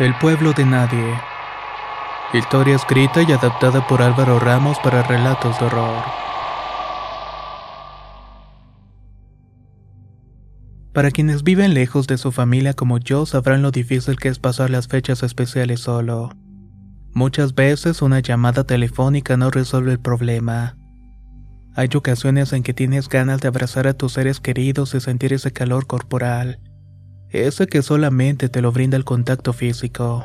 El pueblo de nadie. Historia escrita y adaptada por Álvaro Ramos para relatos de horror. Para quienes viven lejos de su familia como yo sabrán lo difícil que es pasar las fechas especiales solo. Muchas veces una llamada telefónica no resuelve el problema. Hay ocasiones en que tienes ganas de abrazar a tus seres queridos y sentir ese calor corporal, ese que solamente te lo brinda el contacto físico.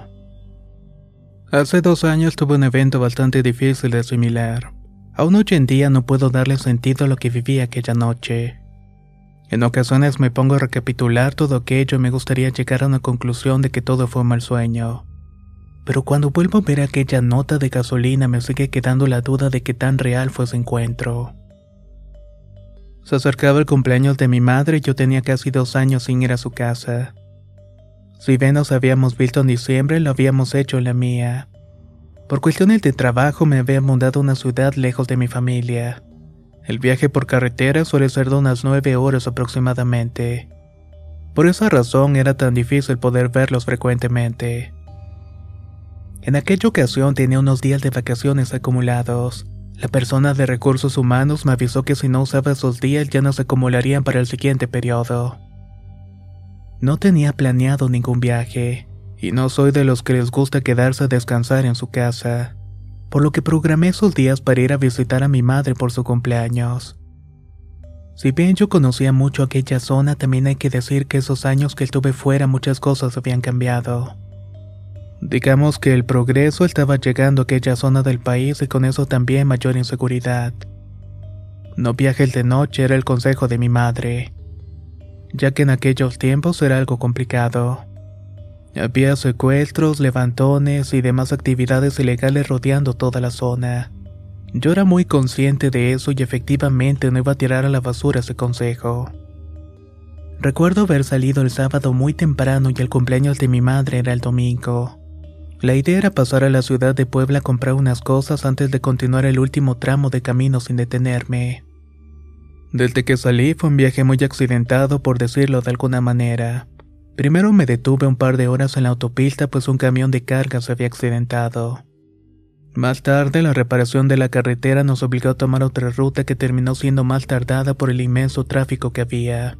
Hace dos años tuve un evento bastante difícil de asimilar. Aún hoy en día no puedo darle sentido a lo que viví aquella noche. En ocasiones me pongo a recapitular todo aquello y me gustaría llegar a una conclusión de que todo fue un mal sueño. Pero cuando vuelvo a ver aquella nota de gasolina me sigue quedando la duda de que tan real fue ese encuentro. Se acercaba el cumpleaños de mi madre y yo tenía casi dos años sin ir a su casa. Si bien nos habíamos visto en diciembre, lo habíamos hecho en la mía. Por cuestiones de trabajo me había mudado a una ciudad lejos de mi familia. El viaje por carretera suele ser de unas nueve horas aproximadamente. Por esa razón era tan difícil poder verlos frecuentemente. En aquella ocasión tenía unos días de vacaciones acumulados. La persona de recursos humanos me avisó que si no usaba esos días ya no se acumularían para el siguiente periodo. No tenía planeado ningún viaje, y no soy de los que les gusta quedarse a descansar en su casa, por lo que programé esos días para ir a visitar a mi madre por su cumpleaños. Si bien yo conocía mucho aquella zona, también hay que decir que esos años que estuve fuera muchas cosas habían cambiado. Digamos que el progreso estaba llegando a aquella zona del país y con eso también mayor inseguridad. No viajes de noche era el consejo de mi madre, ya que en aquellos tiempos era algo complicado. Había secuestros, levantones y demás actividades ilegales rodeando toda la zona. Yo era muy consciente de eso y efectivamente no iba a tirar a la basura ese consejo. Recuerdo haber salido el sábado muy temprano y el cumpleaños de mi madre era el domingo. La idea era pasar a la ciudad de Puebla a comprar unas cosas antes de continuar el último tramo de camino sin detenerme. Desde que salí fue un viaje muy accidentado por decirlo de alguna manera. Primero me detuve un par de horas en la autopista pues un camión de carga se había accidentado. Más tarde la reparación de la carretera nos obligó a tomar otra ruta que terminó siendo más tardada por el inmenso tráfico que había.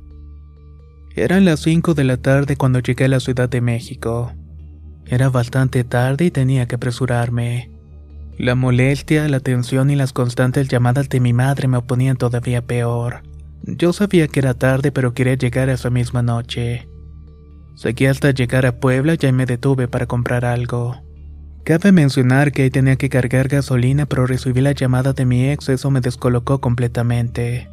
Eran las 5 de la tarde cuando llegué a la Ciudad de México. Era bastante tarde y tenía que apresurarme. La molestia, la tensión y las constantes llamadas de mi madre me oponían todavía peor. Yo sabía que era tarde, pero quería llegar esa misma noche. Seguí hasta llegar a Puebla y ahí me detuve para comprar algo. Cabe mencionar que ahí tenía que cargar gasolina, pero recibí la llamada de mi ex, eso me descolocó completamente.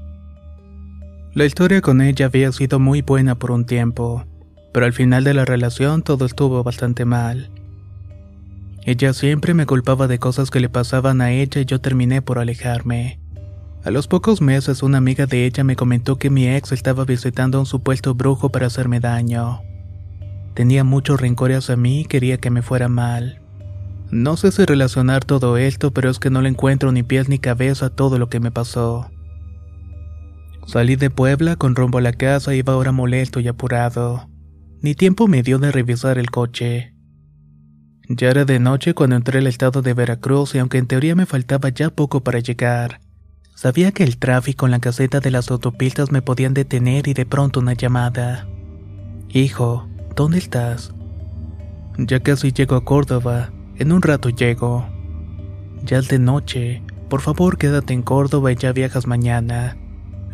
La historia con ella había sido muy buena por un tiempo pero al final de la relación todo estuvo bastante mal. Ella siempre me culpaba de cosas que le pasaban a ella y yo terminé por alejarme. A los pocos meses una amiga de ella me comentó que mi ex estaba visitando a un supuesto brujo para hacerme daño. Tenía muchos rencores a mí y quería que me fuera mal. No sé si relacionar todo esto, pero es que no le encuentro ni pies ni cabeza a todo lo que me pasó. Salí de Puebla con rumbo a la casa iba ahora molesto y apurado. Ni tiempo me dio de revisar el coche. Ya era de noche cuando entré al estado de Veracruz y aunque en teoría me faltaba ya poco para llegar, sabía que el tráfico en la caseta de las autopistas me podían detener y de pronto una llamada. Hijo, ¿dónde estás? Ya casi llego a Córdoba, en un rato llego. Ya es de noche, por favor quédate en Córdoba y ya viajas mañana.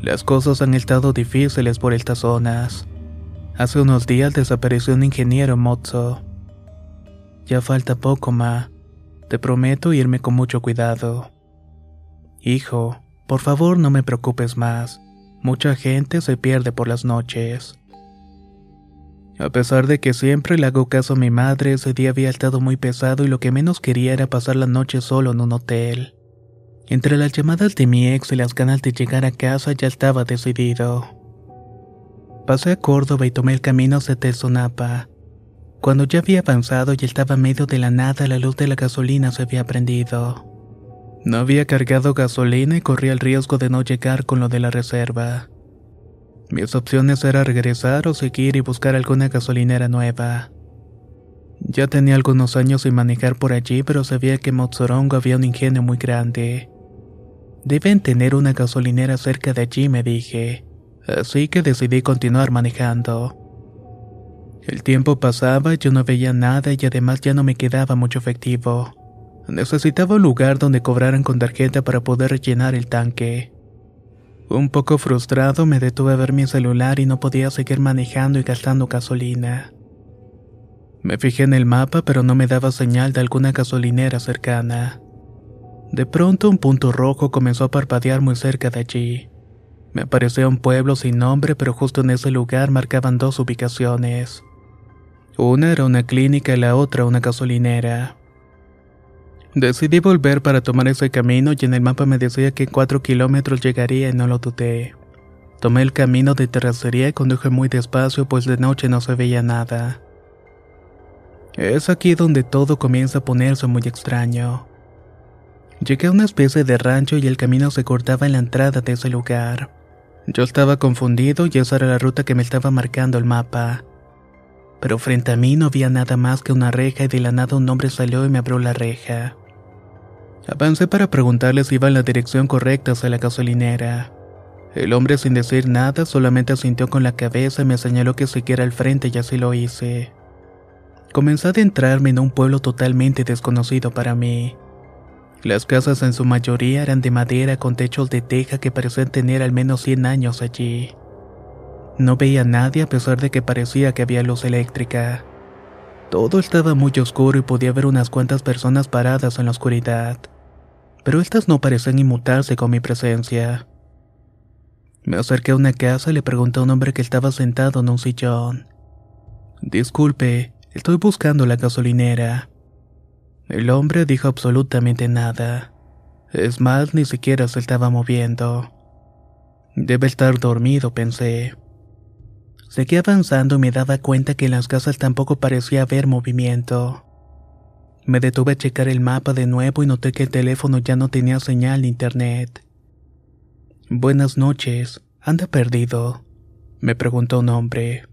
Las cosas han estado difíciles por estas zonas. Hace unos días desapareció un ingeniero Mozo. Ya falta poco, ma. Te prometo irme con mucho cuidado. Hijo, por favor no me preocupes más. Mucha gente se pierde por las noches. A pesar de que siempre le hago caso a mi madre, ese día había estado muy pesado y lo que menos quería era pasar la noche solo en un hotel. Entre las llamadas de mi ex y las ganas de llegar a casa ya estaba decidido. Pasé a Córdoba y tomé el camino hacia Tezonapa. Cuando ya había avanzado y estaba medio de la nada, la luz de la gasolina se había prendido. No había cargado gasolina y corría el riesgo de no llegar con lo de la reserva. Mis opciones eran regresar o seguir y buscar alguna gasolinera nueva. Ya tenía algunos años sin manejar por allí, pero sabía que en había un ingenio muy grande. Deben tener una gasolinera cerca de allí, me dije. Así que decidí continuar manejando. El tiempo pasaba, yo no veía nada y además ya no me quedaba mucho efectivo. Necesitaba un lugar donde cobraran con tarjeta para poder rellenar el tanque. Un poco frustrado me detuve a ver mi celular y no podía seguir manejando y gastando gasolina. Me fijé en el mapa pero no me daba señal de alguna gasolinera cercana. De pronto un punto rojo comenzó a parpadear muy cerca de allí. Me apareció un pueblo sin nombre, pero justo en ese lugar marcaban dos ubicaciones. Una era una clínica y la otra una gasolinera. Decidí volver para tomar ese camino y en el mapa me decía que en cuatro kilómetros llegaría y no lo dudé. Tomé el camino de terracería y conduje muy despacio pues de noche no se veía nada. Es aquí donde todo comienza a ponerse muy extraño. Llegué a una especie de rancho y el camino se cortaba en la entrada de ese lugar. Yo estaba confundido y esa era la ruta que me estaba marcando el mapa. Pero frente a mí no había nada más que una reja y de la nada un hombre salió y me abrió la reja. Avancé para preguntarle si iba en la dirección correcta hacia la gasolinera. El hombre sin decir nada solamente asintió con la cabeza y me señaló que siguiera al frente y así lo hice. Comencé a adentrarme en un pueblo totalmente desconocido para mí. Las casas en su mayoría eran de madera con techos de teja que parecían tener al menos 100 años allí. No veía a nadie a pesar de que parecía que había luz eléctrica. Todo estaba muy oscuro y podía ver unas cuantas personas paradas en la oscuridad, pero estas no parecían inmutarse con mi presencia. Me acerqué a una casa y le pregunté a un hombre que estaba sentado en un sillón. Disculpe, estoy buscando la gasolinera. El hombre dijo absolutamente nada. Es más, ni siquiera se estaba moviendo. Debe estar dormido, pensé. Seguí avanzando y me daba cuenta que en las casas tampoco parecía haber movimiento. Me detuve a checar el mapa de nuevo y noté que el teléfono ya no tenía señal ni internet. Buenas noches, ¿anda perdido? Me preguntó un hombre.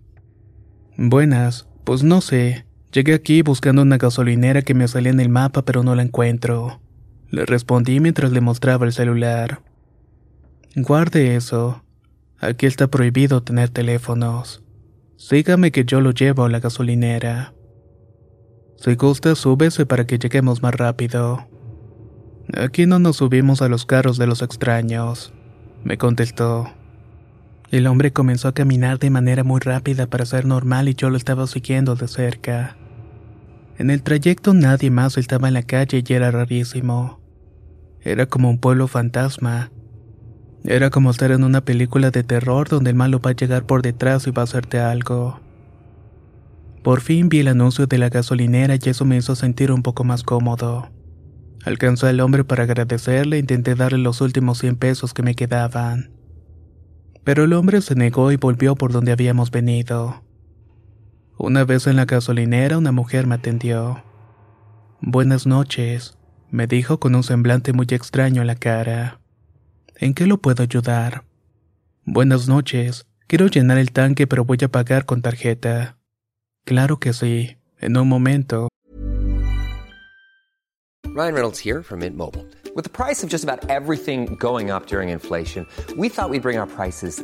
Buenas, pues no sé, Llegué aquí buscando una gasolinera que me salía en el mapa pero no la encuentro. Le respondí mientras le mostraba el celular. Guarde eso. Aquí está prohibido tener teléfonos. Sígame que yo lo llevo a la gasolinera. Si gusta, súbese para que lleguemos más rápido. Aquí no nos subimos a los carros de los extraños, me contestó. El hombre comenzó a caminar de manera muy rápida para ser normal y yo lo estaba siguiendo de cerca. En el trayecto nadie más estaba en la calle y era rarísimo. Era como un pueblo fantasma. Era como estar en una película de terror donde el malo va a llegar por detrás y va a hacerte algo. Por fin vi el anuncio de la gasolinera y eso me hizo sentir un poco más cómodo. Alcanzó al hombre para agradecerle e intenté darle los últimos 100 pesos que me quedaban. Pero el hombre se negó y volvió por donde habíamos venido. Una vez en la gasolinera una mujer me atendió. Buenas noches, me dijo con un semblante muy extraño en la cara. ¿En qué lo puedo ayudar? Buenas noches, quiero llenar el tanque pero voy a pagar con tarjeta. Claro que sí, en un momento. Ryan Reynolds here from Mint Mobile. With the price of just about everything going up during inflation, we thought we'd bring our prices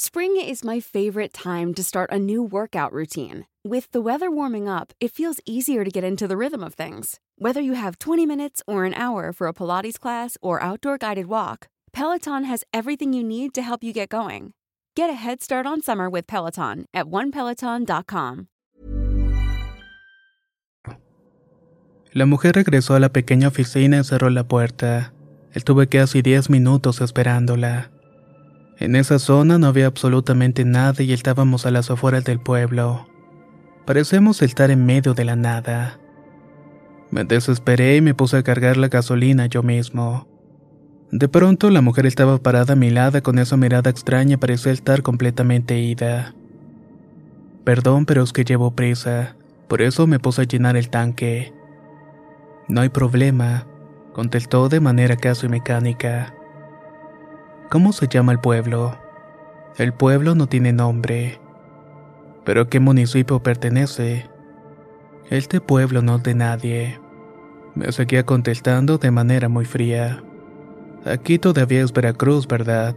Spring is my favorite time to start a new workout routine. With the weather warming up, it feels easier to get into the rhythm of things. Whether you have 20 minutes or an hour for a Pilates class or outdoor guided walk, Peloton has everything you need to help you get going. Get a head start on summer with Peloton at onepeloton.com. La mujer regresó a la pequeña oficina y cerró la puerta. Estuve casi 10 minutos esperándola. En esa zona no había absolutamente nada y estábamos a las afueras del pueblo. Parecemos estar en medio de la nada. Me desesperé y me puse a cargar la gasolina yo mismo. De pronto la mujer estaba parada a mi lado con esa mirada extraña parecía estar completamente ida. Perdón, pero es que llevo prisa, por eso me puse a llenar el tanque. No hay problema, contestó de manera casi mecánica. ¿Cómo se llama el pueblo? El pueblo no tiene nombre. ¿Pero a qué municipio pertenece? Este pueblo no es de nadie. Me seguía contestando de manera muy fría. Aquí todavía es Veracruz, ¿verdad?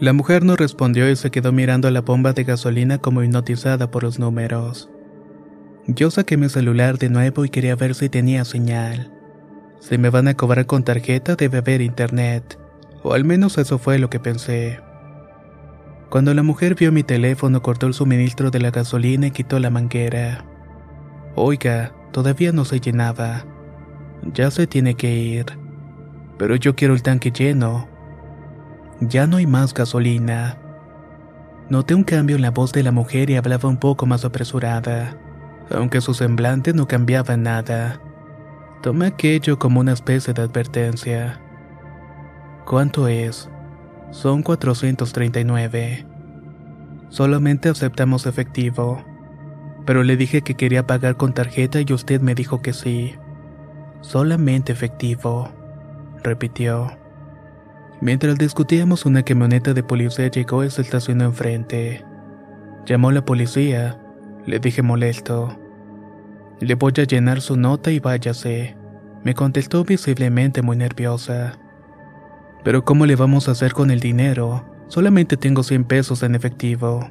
La mujer no respondió y se quedó mirando a la bomba de gasolina como hipnotizada por los números. Yo saqué mi celular de nuevo y quería ver si tenía señal. Si me van a cobrar con tarjeta debe haber internet. O al menos eso fue lo que pensé. Cuando la mujer vio mi teléfono, cortó el suministro de la gasolina y quitó la manguera. Oiga, todavía no se llenaba. Ya se tiene que ir. Pero yo quiero el tanque lleno. Ya no hay más gasolina. Noté un cambio en la voz de la mujer y hablaba un poco más apresurada, aunque su semblante no cambiaba nada. Tomé aquello como una especie de advertencia. ¿Cuánto es? Son 439. Solamente aceptamos efectivo. Pero le dije que quería pagar con tarjeta y usted me dijo que sí. Solamente efectivo, repitió. Mientras discutíamos, una camioneta de policía llegó y se estacionó enfrente. Llamó a la policía, le dije molesto. Le voy a llenar su nota y váyase. Me contestó visiblemente muy nerviosa. Pero ¿cómo le vamos a hacer con el dinero? Solamente tengo 100 pesos en efectivo.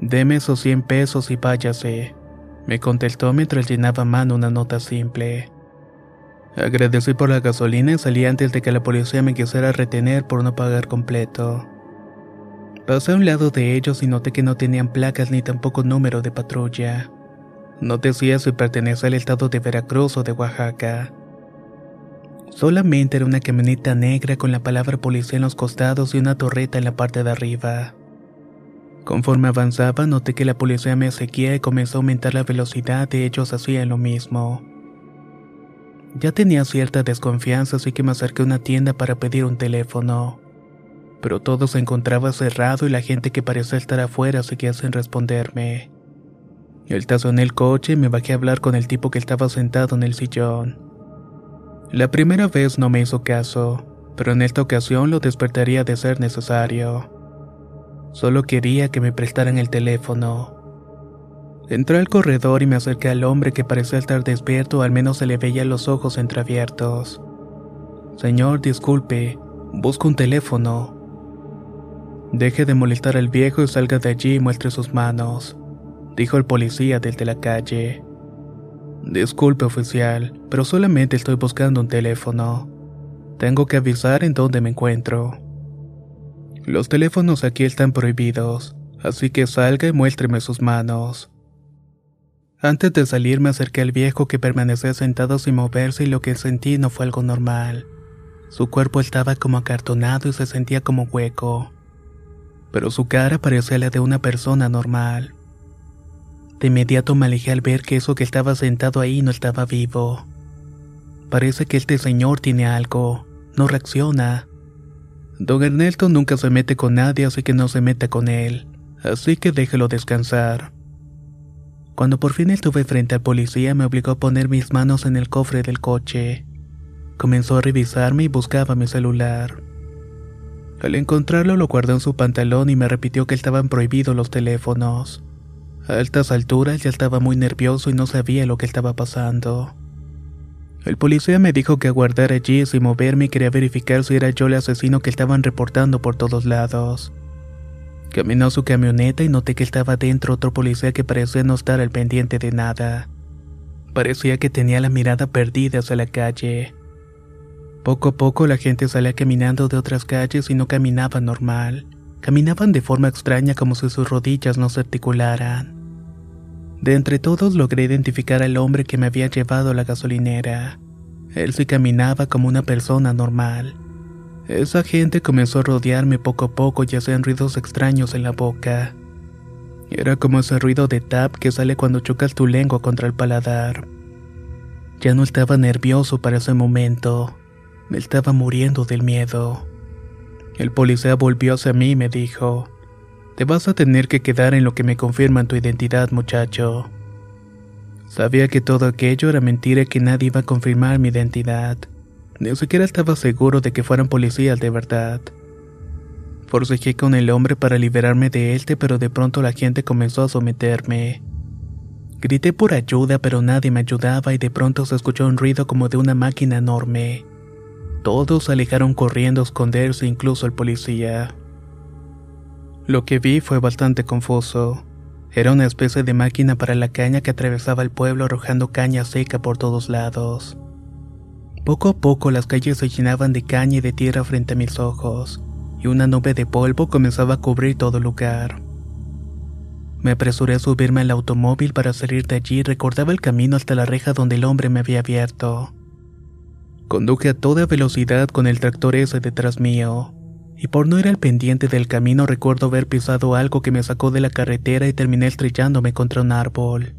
Deme esos 100 pesos y váyase, me contestó mientras llenaba mano una nota simple. Agradecí por la gasolina y salí antes de que la policía me quisiera retener por no pagar completo. Pasé a un lado de ellos y noté que no tenían placas ni tampoco número de patrulla. No decía si pertenece al estado de Veracruz o de Oaxaca. Solamente era una camioneta negra con la palabra policía en los costados y una torreta en la parte de arriba. Conforme avanzaba, noté que la policía me seguía y comenzó a aumentar la velocidad y ellos hacían lo mismo. Ya tenía cierta desconfianza, así que me acerqué a una tienda para pedir un teléfono. Pero todo se encontraba cerrado y la gente que parecía estar afuera seguía sin responderme. Estacioné el coche y me bajé a hablar con el tipo que estaba sentado en el sillón. La primera vez no me hizo caso, pero en esta ocasión lo despertaría de ser necesario. Solo quería que me prestaran el teléfono. Entré al corredor y me acerqué al hombre que parecía estar despierto, al menos se le veía los ojos entreabiertos. Señor, disculpe, busco un teléfono. Deje de molestar al viejo y salga de allí y muestre sus manos, dijo el policía desde la calle. Disculpe, oficial, pero solamente estoy buscando un teléfono. Tengo que avisar en dónde me encuentro. Los teléfonos aquí están prohibidos, así que salga y muéstreme sus manos. Antes de salir me acerqué al viejo que permanecía sentado sin moverse y lo que sentí no fue algo normal. Su cuerpo estaba como acartonado y se sentía como hueco. Pero su cara parecía la de una persona normal. De inmediato me alejé al ver que eso que estaba sentado ahí no estaba vivo. Parece que este señor tiene algo, no reacciona. Don Ernesto nunca se mete con nadie, así que no se meta con él, así que déjelo descansar. Cuando por fin estuve frente al policía, me obligó a poner mis manos en el cofre del coche. Comenzó a revisarme y buscaba mi celular. Al encontrarlo lo guardó en su pantalón y me repitió que estaban prohibidos los teléfonos. A altas alturas ya estaba muy nervioso y no sabía lo que estaba pasando. El policía me dijo que aguardara allí sin moverme y quería verificar si era yo el asesino que estaban reportando por todos lados. Caminó su camioneta y noté que estaba dentro otro policía que parecía no estar al pendiente de nada. Parecía que tenía la mirada perdida hacia la calle. Poco a poco la gente salía caminando de otras calles y no caminaba normal. Caminaban de forma extraña como si sus rodillas no se articularan. De entre todos logré identificar al hombre que me había llevado a la gasolinera. Él sí caminaba como una persona normal. Esa gente comenzó a rodearme poco a poco y hacían ruidos extraños en la boca. Era como ese ruido de tap que sale cuando chocas tu lengua contra el paladar. Ya no estaba nervioso para ese momento. Me estaba muriendo del miedo. El policía volvió hacia mí y me dijo, Te vas a tener que quedar en lo que me confirman tu identidad, muchacho. Sabía que todo aquello era mentira y que nadie iba a confirmar mi identidad. Ni siquiera estaba seguro de que fueran policías de verdad. Forcejé con el hombre para liberarme de él, pero de pronto la gente comenzó a someterme. Grité por ayuda, pero nadie me ayudaba y de pronto se escuchó un ruido como de una máquina enorme. Todos se alejaron corriendo a esconderse, incluso el policía. Lo que vi fue bastante confuso. Era una especie de máquina para la caña que atravesaba el pueblo arrojando caña seca por todos lados. Poco a poco las calles se llenaban de caña y de tierra frente a mis ojos, y una nube de polvo comenzaba a cubrir todo el lugar. Me apresuré a subirme al automóvil para salir de allí y recordaba el camino hasta la reja donde el hombre me había abierto. Conduje a toda velocidad con el tractor ese detrás mío, y por no ir al pendiente del camino recuerdo haber pisado algo que me sacó de la carretera y terminé estrellándome contra un árbol.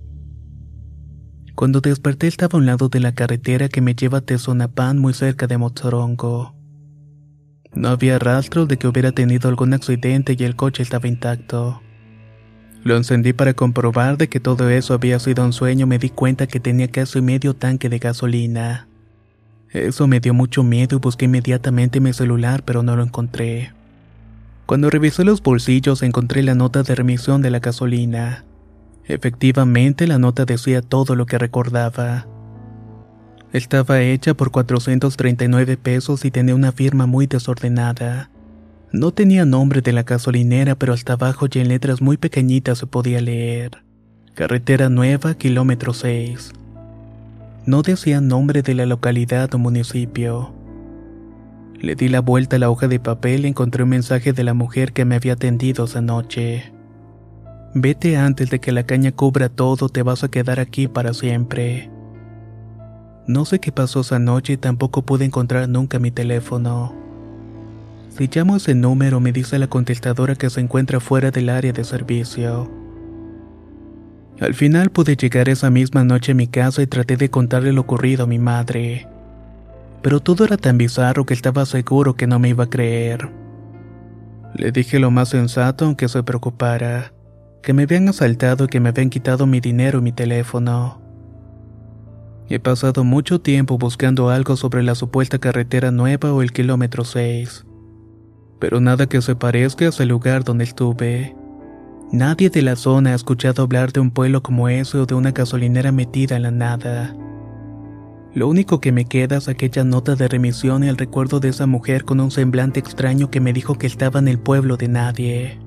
Cuando desperté estaba a un lado de la carretera que me lleva a Tezonapán muy cerca de Mozorongo. No había rastro de que hubiera tenido algún accidente y el coche estaba intacto. Lo encendí para comprobar de que todo eso había sido un sueño me di cuenta que tenía casi medio tanque de gasolina. Eso me dio mucho miedo y busqué inmediatamente mi celular pero no lo encontré. Cuando revisé los bolsillos encontré la nota de remisión de la gasolina. Efectivamente, la nota decía todo lo que recordaba. Estaba hecha por 439 pesos y tenía una firma muy desordenada. No tenía nombre de la gasolinera, pero hasta abajo y en letras muy pequeñitas se podía leer. Carretera Nueva, kilómetro 6. No decía nombre de la localidad o municipio. Le di la vuelta a la hoja de papel y encontré un mensaje de la mujer que me había atendido esa noche. Vete antes de que la caña cubra todo, te vas a quedar aquí para siempre. No sé qué pasó esa noche y tampoco pude encontrar nunca mi teléfono. Si llamo ese número me dice la contestadora que se encuentra fuera del área de servicio. Al final pude llegar esa misma noche a mi casa y traté de contarle lo ocurrido a mi madre. Pero todo era tan bizarro que estaba seguro que no me iba a creer. Le dije lo más sensato aunque se preocupara que me habían asaltado y que me habían quitado mi dinero y mi teléfono. He pasado mucho tiempo buscando algo sobre la supuesta carretera nueva o el kilómetro 6, pero nada que se parezca a ese lugar donde estuve. Nadie de la zona ha escuchado hablar de un pueblo como ese o de una gasolinera metida en la nada. Lo único que me queda es aquella nota de remisión y el recuerdo de esa mujer con un semblante extraño que me dijo que estaba en el pueblo de nadie.